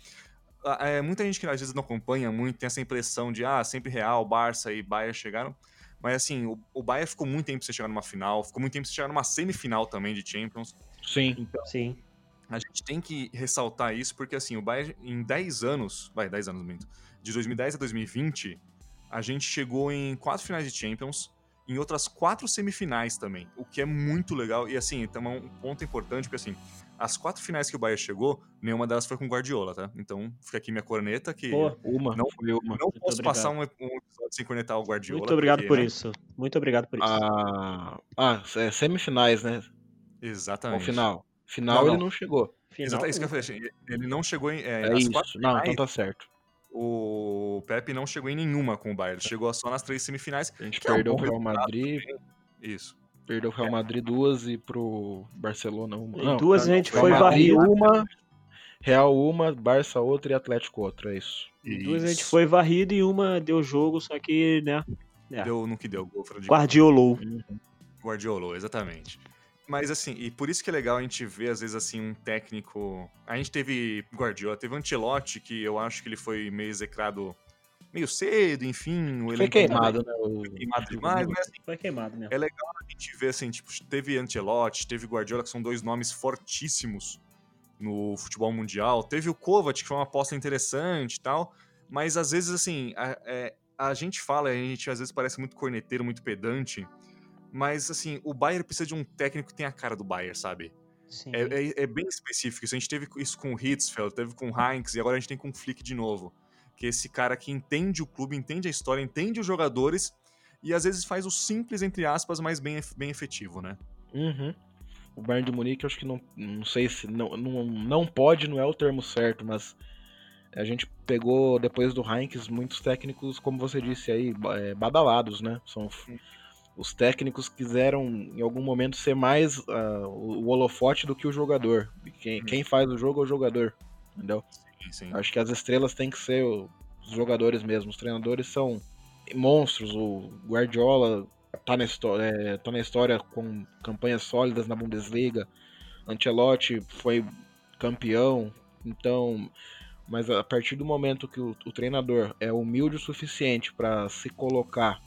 é, muita gente que às vezes não acompanha muito tem essa impressão de, ah, sempre Real, Barça e Bayern chegaram, Mas assim, o, o Bayern ficou muito tempo sem chegar numa final, ficou muito tempo sem chegar numa semifinal também de Champions. Sim. Então, Sim. a gente tem que ressaltar isso, porque assim, o Bayern em 10 anos, vai, 10 anos muito, de 2010 a 2020, a gente chegou em quatro finais de Champions, em outras quatro semifinais também, o que é muito legal. E assim, também um ponto importante, porque assim, as quatro finais que o Bayern chegou, nenhuma delas foi com Guardiola, tá? Então fica aqui minha corneta que Pô, Uma. Não- foi uma. não posso obrigado. passar um, um episódio sem cornetar o Guardiola. Muito obrigado porque, por né? isso. Muito obrigado por isso. Ah, ah, é semifinais, né? Ou Exatamente. final. Final Não, ele não. não chegou. Final, Exatamente, isso que eu falei. assim, Ele não chegou em. É, É nas isso. quatro Não, finais, então tá certo. O Pepe não chegou em nenhuma com o Bayern. Ele chegou só nas três semifinais. A gente Que é um perdeu o Real Madrid, Isso. Perdeu o Real Madrid duas e pro Barcelona uma. Em Não, duas não, a gente Real foi varrido. uma, Real uma, Barça outra e Atlético outra, é isso. Em duas a gente foi varrido e uma deu jogo, só que, né, É. Deu no que deu. Gol fora de guardiolou. Guardiola, exatamente. Mas assim, e por isso que é legal a gente ver, às vezes, assim, um técnico. A gente teve Guardiola, teve Ancelotti, que eu acho que ele foi meio execrado meio cedo, enfim. O Foi queimado, né? O... Foi queimado demais, mas assim, Foi queimado mesmo. É legal a gente ver, assim, tipo, teve Ancelotti, teve Guardiola, que são dois nomes fortíssimos no futebol mundial. Teve o Kovac, que foi uma aposta interessante e tal. Mas às vezes, assim, a, é, a gente fala, a gente às vezes parece muito corneteiro, muito pedante. Mas, assim, o Bayern precisa de um técnico que tenha a cara do Bayern, sabe? Sim. É, é- é bem específico. Isso a gente teve isso com o Hitzfeld, teve com o Heinz e agora a gente tem com o Flick de novo. Que é esse cara que entende o clube, entende a história, entende os jogadores e às vezes faz o simples, entre aspas, mas bem, bem efetivo, né? Uhum. O Bayern de Munique, eu acho que não, não sei se não, não, não pode, não é o termo certo, mas a gente pegou depois do Heinz muitos técnicos, como você disse aí, é, badalados, né? São os técnicos quiseram em algum momento ser mais ah, o holofote do que o jogador. Quem, quem faz o jogo é o jogador, entendeu? Sim. Acho que as estrelas têm que ser os jogadores mesmo. Os treinadores são monstros. O Guardiola tá na, é, tá na história com campanhas sólidas na Bundesliga. Ancelotti foi campeão. Então, mas a partir do momento que o, o treinador é humilde o suficiente para se colocar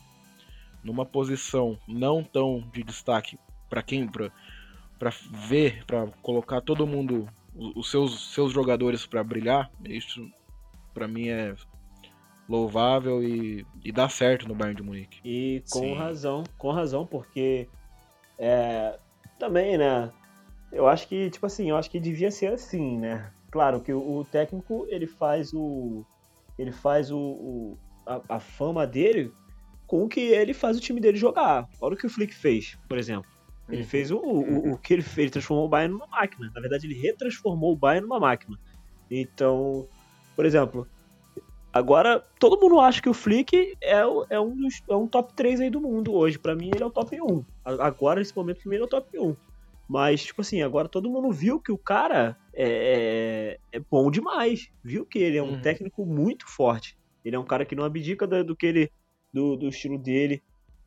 numa posição não tão de destaque para quem para ver, para colocar todo mundo os seus, seus jogadores para brilhar, isso para mim é louvável e, e dá certo no Bayern de Munique. E com Sim. razão, com razão, porque é, também, né? Eu acho que, tipo assim, eu acho que devia ser assim, né? Claro que o, o técnico ele faz o. Ele faz o, o- a, a fama dele com o que ele faz o time dele jogar. Olha o que o Flick fez, por exemplo. Ele Uhum. fez o, o, o que ele fez, ele transformou o Bayern numa máquina. Na verdade, ele retransformou o Bayern numa máquina. Então, por exemplo, agora todo mundo acha que o Flick é, é um, dos, é um top 3 aí do mundo hoje. Pra mim, ele é o top 1. A- Agora, nesse momento, pra mim, ele é o top 1. Mas, tipo assim, agora todo mundo viu que o cara é, é bom demais. Viu que ele é um Uhum. técnico muito forte. Ele é um cara que não abdica do, do que ele, do, do estilo dele.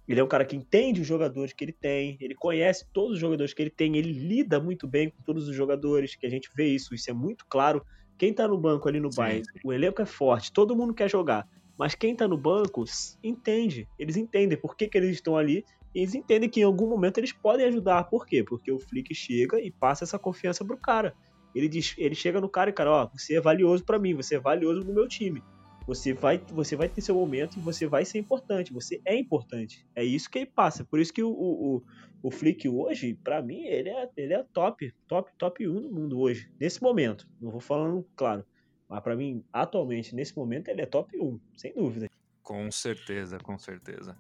Ele é um cara que entende os jogadores que ele tem, ele conhece todos os jogadores que ele tem, ele lida muito bem com todos os jogadores, que a gente vê isso, isso é muito claro. Quem tá no banco ali no Bayern, o elenco é forte, todo mundo quer jogar, mas quem tá no banco entende, eles entendem por que, que eles estão ali, e eles entendem que em algum momento eles podem ajudar. Por quê? Porque o Flick chega e passa essa confiança pro cara. Ele diz, ele chega no cara e cara, ó, você é valioso pra mim, você é valioso no meu time. Você vai, você vai ter seu momento e você vai ser importante. Você é importante. É isso que ele passa. Por isso que o, o, o, Flick hoje, pra mim, ele é, ele é top, top, top 1 no mundo hoje. Nesse momento. Não vou falando, claro. Mas pra mim, atualmente, nesse momento, ele é top 1, sem dúvida. Com certeza, com certeza.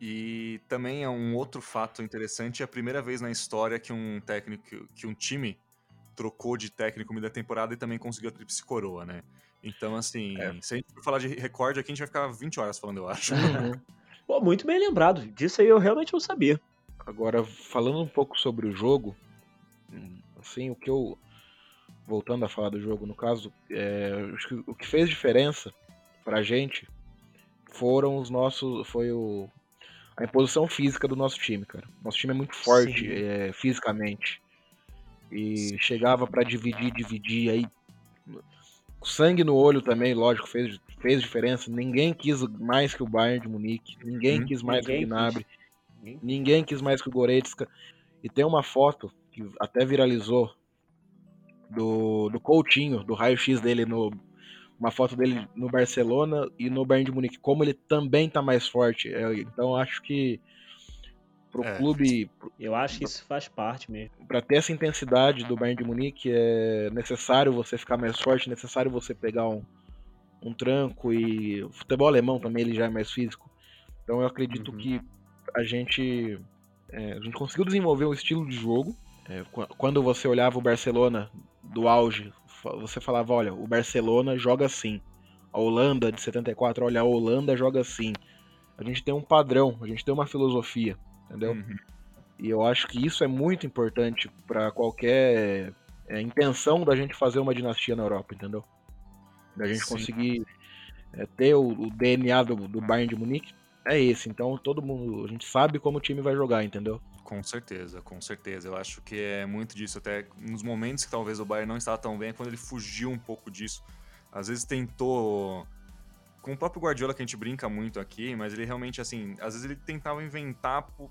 E também é um outro fato interessante, é a primeira vez na história que um técnico, que um time trocou de técnico no meio da temporada e também conseguiu a tríplice coroa, né? Então, assim, É. se a gente for falar de recorde aqui, a gente vai ficar 20 horas falando, eu acho. Uhum. (laughs) Pô, muito bem lembrado. Disso aí eu realmente não sabia. Agora, falando um pouco sobre o jogo, assim, o que eu. Voltando a falar do jogo, no caso, é, o que fez diferença pra gente foram os nossos. Foi o. A imposição física do nosso time, cara. Nosso time é muito forte Sim. é, fisicamente. E chegava pra dividir, dividir, aí. Sangue no olho também, lógico, fez, fez diferença. Ninguém quis mais que o Bayern de Munique, ninguém hum, quis mais ninguém que o Gnabry, quis. ninguém quis mais que o Goretzka. E tem uma foto que até viralizou do, do Coutinho, do raio-x dele no uma foto dele no Barcelona e no Bayern de Munique, como ele também tá mais forte. É, então acho que pro é, clube. Eu acho que isso faz parte mesmo. Para ter essa intensidade do Bayern de Munique é necessário você ficar mais forte, é necessário você pegar um, um tranco e o futebol alemão também ele já é mais físico. Então eu acredito uhum. que a gente é, a gente conseguiu desenvolver um estilo de jogo. É, quando você olhava o Barcelona do auge, você falava, olha, o Barcelona joga assim. A Holanda de 74, olha, a Holanda joga assim. A gente tem um padrão, a gente tem uma filosofia, entendeu? Uhum. E eu acho que isso é muito importante para qualquer é, intenção da gente fazer uma dinastia na Europa, entendeu? Da gente Sim. conseguir é, ter o, o DNA do, do Bayern de Munique é esse. Então todo mundo, a gente sabe como o time vai jogar, entendeu? Com certeza, com certeza. Eu acho que é muito disso. Até nos momentos que talvez o Bayern não estava tão bem, é quando ele fugiu um pouco disso. Às vezes tentou. Com o próprio Guardiola, que a gente brinca muito aqui, mas ele realmente, assim, às vezes ele tentava inventar. Por...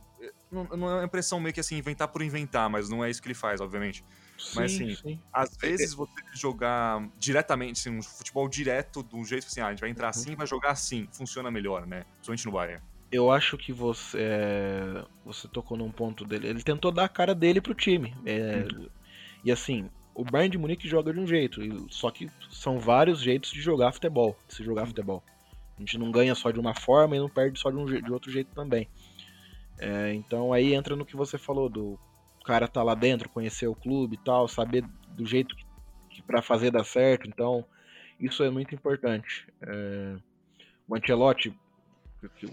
Não, não é uma impressão meio que assim, inventar por inventar, mas não é isso que ele faz, obviamente. Sim, mas assim, sim. às vezes você jogar diretamente, assim, um futebol direto, do jeito assim, ah, a gente vai entrar uhum. assim e vai jogar assim, funciona melhor, né? Principalmente no Bayern eu acho que você é, você tocou num ponto dele. Ele tentou dar a cara dele pro time. É, uhum. E assim, o Bayern de Munique joga de um jeito, só que são vários jeitos de jogar futebol, de se jogar futebol. A gente não ganha só de uma forma e não perde só de, um, de outro jeito também. É, então aí entra no que você falou do cara tá lá dentro, conhecer o clube e tal, saber do jeito para fazer dar certo. Então isso é muito importante. É, o Ancelotti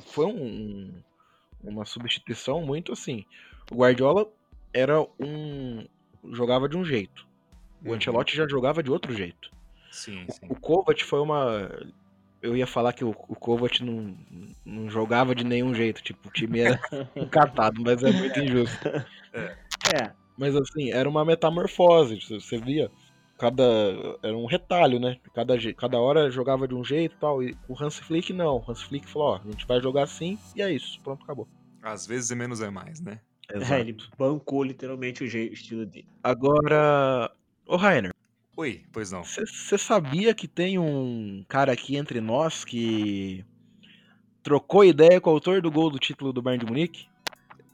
foi um, uma substituição muito assim. O Guardiola era um. jogava de um jeito. O uhum. Ancelotti já jogava de outro jeito. Sim, sim. O, o Kovac foi uma. Eu ia falar que o, o Kovac não, não jogava de nenhum jeito, tipo, o time era (laughs) encatado, mas é muito injusto. É. é. Mas assim, era uma metamorfose, você via cada era um retalho, né? Cada, cada hora jogava de um jeito e tal. E o Hans Flick não. O Hans Flick falou: ó, a gente vai jogar assim e é isso. Pronto, acabou. Às vezes é menos é mais, né? É, ele bancou literalmente o, jeito, o estilo dele. Agora, ô Rainer. Oi, pois não. Você sabia que tem um cara aqui entre nós que trocou ideia com o autor do gol do título do Bayern de Munique?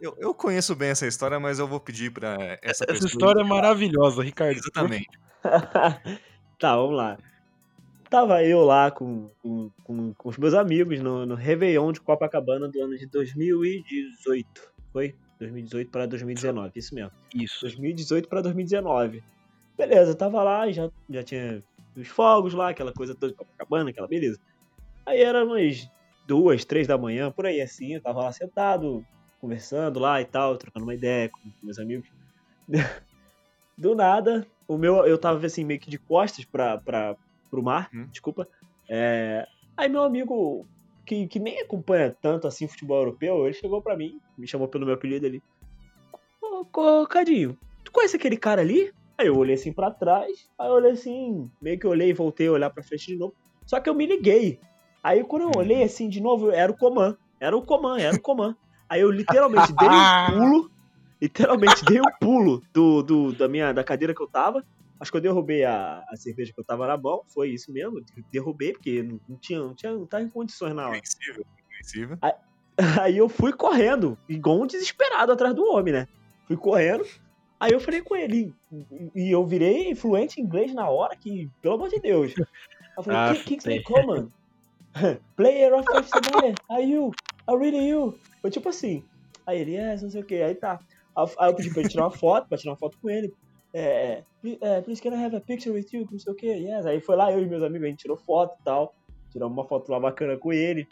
Eu, eu conheço bem essa história, mas eu vou pedir para essa, essa pessoa. Essa história é maravilhosa, Ricardo. Exatamente. (laughs) tá, vamos lá. Tava eu lá com, com, com, com os meus amigos no, no Réveillon de Copacabana do ano de 2018. Foi? 2018 para 2019, isso mesmo. Isso. 2018 para 2019. Beleza, tava lá, já, já tinha os fogos lá, aquela coisa toda de Copacabana, aquela beleza. Aí era umas duas, três da manhã, por aí assim, eu tava lá sentado, conversando lá e tal, trocando uma ideia com meus amigos. (laughs) Do nada, o meu, eu tava assim, meio que de costas pra, pra, pro mar, hum. desculpa. É, aí meu amigo, que, que nem acompanha tanto assim futebol europeu, ele chegou pra mim, me chamou pelo meu apelido ali. Ô Cadinho, tu conhece aquele cara ali? Aí eu olhei assim pra trás, aí eu olhei assim, meio que olhei e voltei a olhar pra frente de novo. Só que eu me liguei. Aí quando eu olhei assim de novo, era o Coman. Era o Coman, era o Coman. Aí eu literalmente dei um (laughs) pulo Literalmente dei um pulo do, do, da minha da cadeira que eu tava. Acho que eu derrubei a, a cerveja que eu tava na mão. Foi isso mesmo. Derrubei, porque não, não tinha, não tinha, não tava em condições na hora. Invencível, invencível. Aí, (laughs) aí eu fui correndo, igual um desesperado atrás do homem, né? Fui correndo. Aí eu falei com ele, e eu virei fluente em inglês na hora, que, pelo amor de Deus. Eu falei, ah, você mano? (laughs) Player of the are you? Are really you? Foi tipo assim. Aí ele, yes, não sei o que. Aí tá. Aí eu pedi pra ele tirar uma foto, pra tirar uma foto com ele. É, é, please can I have a picture with you? Não sei o que, yes. Aí foi lá, eu e meus amigos, a gente tirou foto e tal. Tiramos uma foto lá bacana com ele.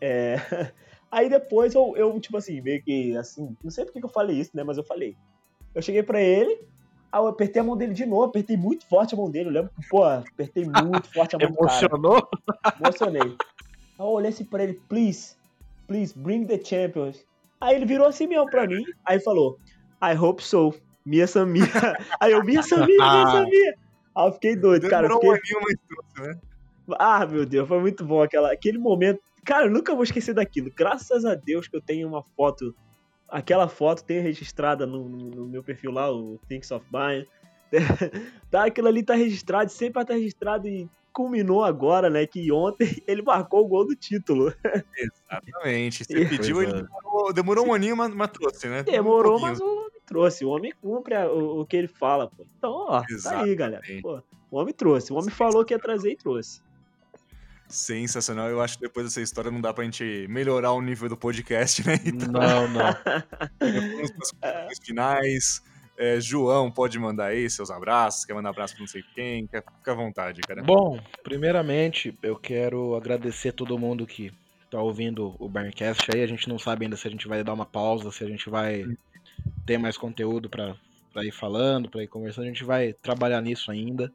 É... (laughs) Aí depois eu, eu, tipo assim, meio que assim, não sei porque que eu falei isso, né? Mas eu falei. Eu cheguei pra ele, aí eu apertei a mão dele de novo, apertei muito forte a mão dele. Eu lembro que, pô, apertei muito (laughs) forte a mão dele. Emocionou? Cara. Emocionei. Aí eu olhei assim pra ele, please, please, bring the champions. Aí ele virou assim mesmo pra mim, aí falou, I hope so, Mia Samia. (laughs) Aí eu, Mia Samia, Mia Samia. Aí eu fiquei doido, cara. Demorou fiquei... um né? Ah, meu Deus, foi muito bom aquela, aquele momento. Cara, eu nunca vou esquecer daquilo. Graças a Deus que eu tenho uma foto. Aquela foto tem registrada no, no meu perfil lá, o Things of Mine. (laughs) tá, aquilo ali tá registrado, sempre vai estar registrado e culminou agora, né? Que ontem (laughs) ele marcou o gol do título. Exatamente. Você pediu, ele é. demorou, demorou um aninho, mas, mas, trouxe, né? Demorou, um mas o homem trouxe. O homem cumpre o, o, que ele fala, pô. Então, ó, Exatamente. tá aí, galera. Pô, o homem trouxe. O homem falou que ia trazer e trouxe. Sensacional. Eu acho que depois dessa história não dá pra gente melhorar o nível do podcast, né? (laughs) Então, não, não. As finais. É, João, pode mandar aí seus abraços, quer mandar abraço pra não sei quem, quer, fica à vontade, cara. Bom, primeiramente, eu quero agradecer todo mundo que tá ouvindo o Barncast aí. A gente não sabe ainda se a gente vai dar uma pausa, se a gente vai ter mais conteúdo para ir falando, para ir conversando. A gente vai trabalhar nisso ainda.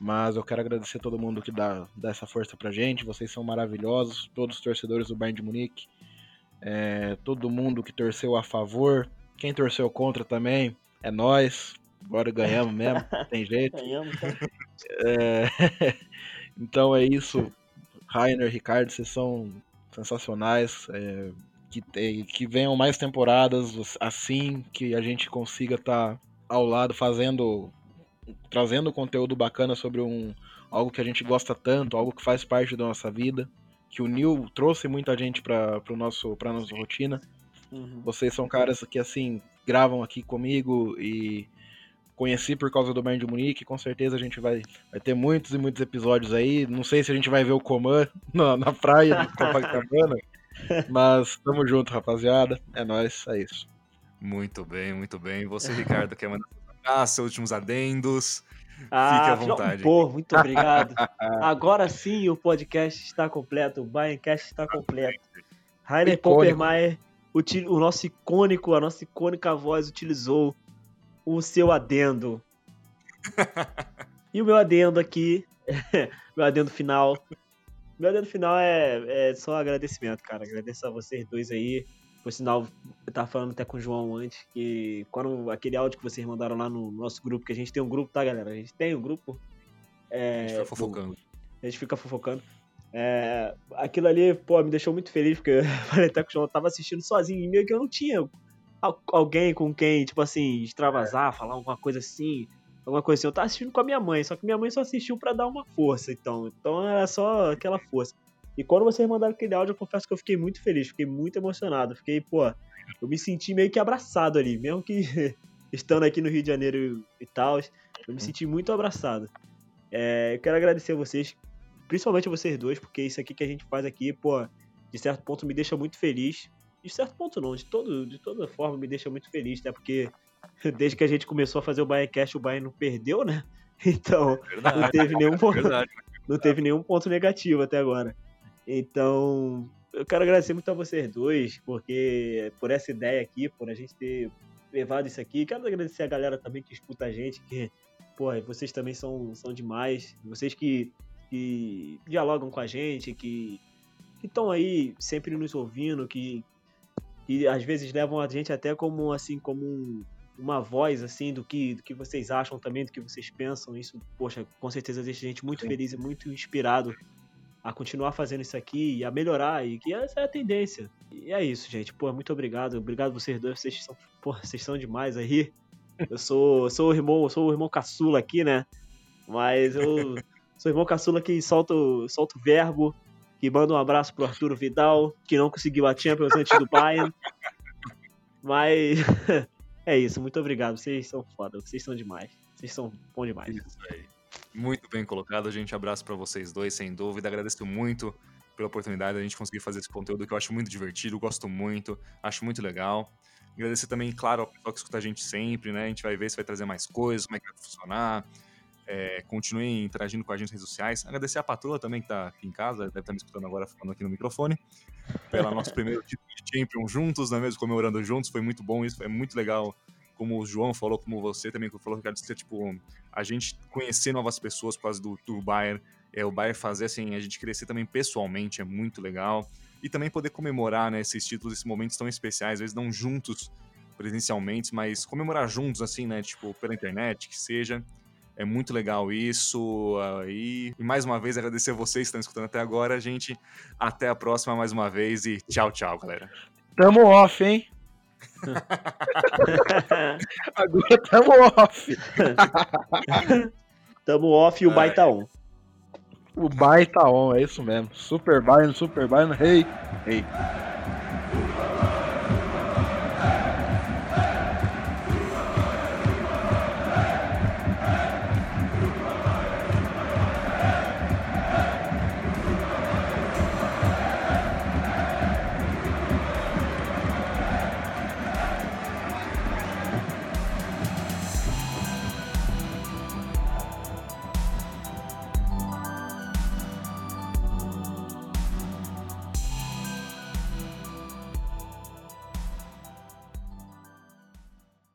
Mas eu quero agradecer todo mundo que dá, dá essa força pra gente. Vocês são maravilhosos, todos os torcedores do Bayern de Munique. É, todo mundo que torceu a favor, quem torceu contra também, é nós. Agora ganhamos mesmo, tem jeito. (laughs) Ganhamos, é, (laughs) então é isso. Rainer, Ricardo, vocês são sensacionais. É, que, que venham mais temporadas assim, que a gente consiga estar tá ao lado fazendo trazendo conteúdo bacana sobre um algo que a gente gosta tanto, algo que faz parte da nossa vida, que o Neil trouxe muita gente para o nosso para nossa rotina. Uhum. Vocês são caras que assim gravam aqui comigo e conheci por causa do Bayern de Munique. Com certeza a gente vai, vai ter muitos e muitos episódios aí. Não sei se a gente vai ver o Coman (laughs) na, na praia de Copacabana, (laughs) mas tamo junto, rapaziada. É nóis, é isso. Muito bem, muito bem. Você, Ricardo, quer mandar ah, seus últimos adendos. Ah, Fique à vontade. Pô, muito obrigado. Agora sim o podcast está completo, o Bayerncast está completo. Rainer Poppermeier, o, o nosso icônico, a nossa icônica voz utilizou o seu adendo. e o meu adendo aqui, (laughs) meu adendo final. Meu adendo final é, é só agradecimento, cara. Agradeço a vocês dois aí por sinal, eu tava falando até com o João antes, que quando aquele áudio que vocês mandaram lá no nosso grupo, que a gente tem um grupo, tá, galera? A gente tem um grupo. É, a gente fica fofocando. A gente fica fofocando. É, aquilo ali, pô, me deixou muito feliz, porque eu (laughs) falei até que o João tava assistindo sozinho, e meio que eu não tinha alguém com quem, tipo assim, extravasar, falar alguma coisa assim, alguma coisa assim. Eu tava assistindo com a minha mãe, só que minha mãe só assistiu para dar uma força, então. Então era só aquela força. E quando vocês mandaram aquele áudio, eu confesso que eu fiquei muito feliz, fiquei muito emocionado. Fiquei, pô, eu me senti meio que abraçado ali, mesmo que (laughs) estando aqui no Rio de Janeiro e tal, eu me senti muito abraçado. É, eu quero agradecer a vocês, principalmente a vocês dois, porque isso aqui que a gente faz aqui, pô, de certo ponto me deixa muito feliz. De certo ponto não, de, todo, de toda forma me deixa muito feliz, até porque (laughs) desde que a gente começou a fazer o Bayercast, o Bayern não perdeu, né? (laughs) Então, é verdade, não teve nenhum ponto, é não teve nenhum ponto negativo até agora. Então, eu quero agradecer muito a vocês dois, porque por essa ideia aqui, por a gente ter levado isso aqui. Quero agradecer a galera também que escuta a gente, que, pô, vocês também são, são demais. Vocês que, que dialogam com a gente, que estão aí sempre nos ouvindo, que, que às vezes levam a gente até como assim, como um, uma voz assim do que, do que vocês acham também, do que vocês pensam. Isso, poxa, com certeza deixa a gente muito Sim. feliz e muito inspirado a continuar fazendo isso aqui e a melhorar, e que essa é a tendência. E é isso, gente. Pô, muito obrigado. Obrigado vocês dois, vocês são, pô, vocês são demais aí. Eu sou, sou o irmão, sou o irmão caçula aqui, né? Mas eu (laughs) sou o irmão caçula que solta, solta o verbo, que manda um abraço pro Arturo Vidal, que não conseguiu a Champions antes do Bayern. Mas (laughs) é isso, muito obrigado. Vocês são foda, vocês são demais. Vocês são bom demais. Isso aí. Muito bem colocado, gente. Abraço para vocês dois, sem dúvida. Agradeço muito pela oportunidade de a gente conseguir fazer esse conteúdo que eu acho muito divertido, gosto muito, acho muito legal. Agradecer também, claro, ao pessoal que escuta a gente sempre, né? A gente vai ver se vai trazer mais coisas, como é que vai funcionar. É, continuem interagindo com a gente nas redes sociais. Agradecer a patroa também que está aqui em casa, deve estar tá me escutando agora falando aqui no microfone, pela nosso (laughs) primeiro título de Champion juntos, não é mesmo? Comemorando juntos, foi muito bom isso, foi muito legal como o João falou, como você também falou, Ricardo, que é tipo, a gente conhecer novas pessoas por causa do, do Bayern, é, o Bayern fazer assim, a gente crescer também pessoalmente é muito legal. E também poder comemorar né, esses títulos, esses momentos tão especiais, às vezes não juntos presencialmente, mas comemorar juntos, assim, né? Tipo, pela internet, que seja. É muito legal isso. E, e mais uma vez agradecer a vocês que estão escutando até agora, gente. Até a próxima mais uma vez e tchau, tchau, galera. Tamo off, hein? (laughs) Agora tamo off. (laughs) tamo off e o baita on. O baita on, é isso mesmo. Super Bayern, Super Bayern, rei, hey, rei. Hey.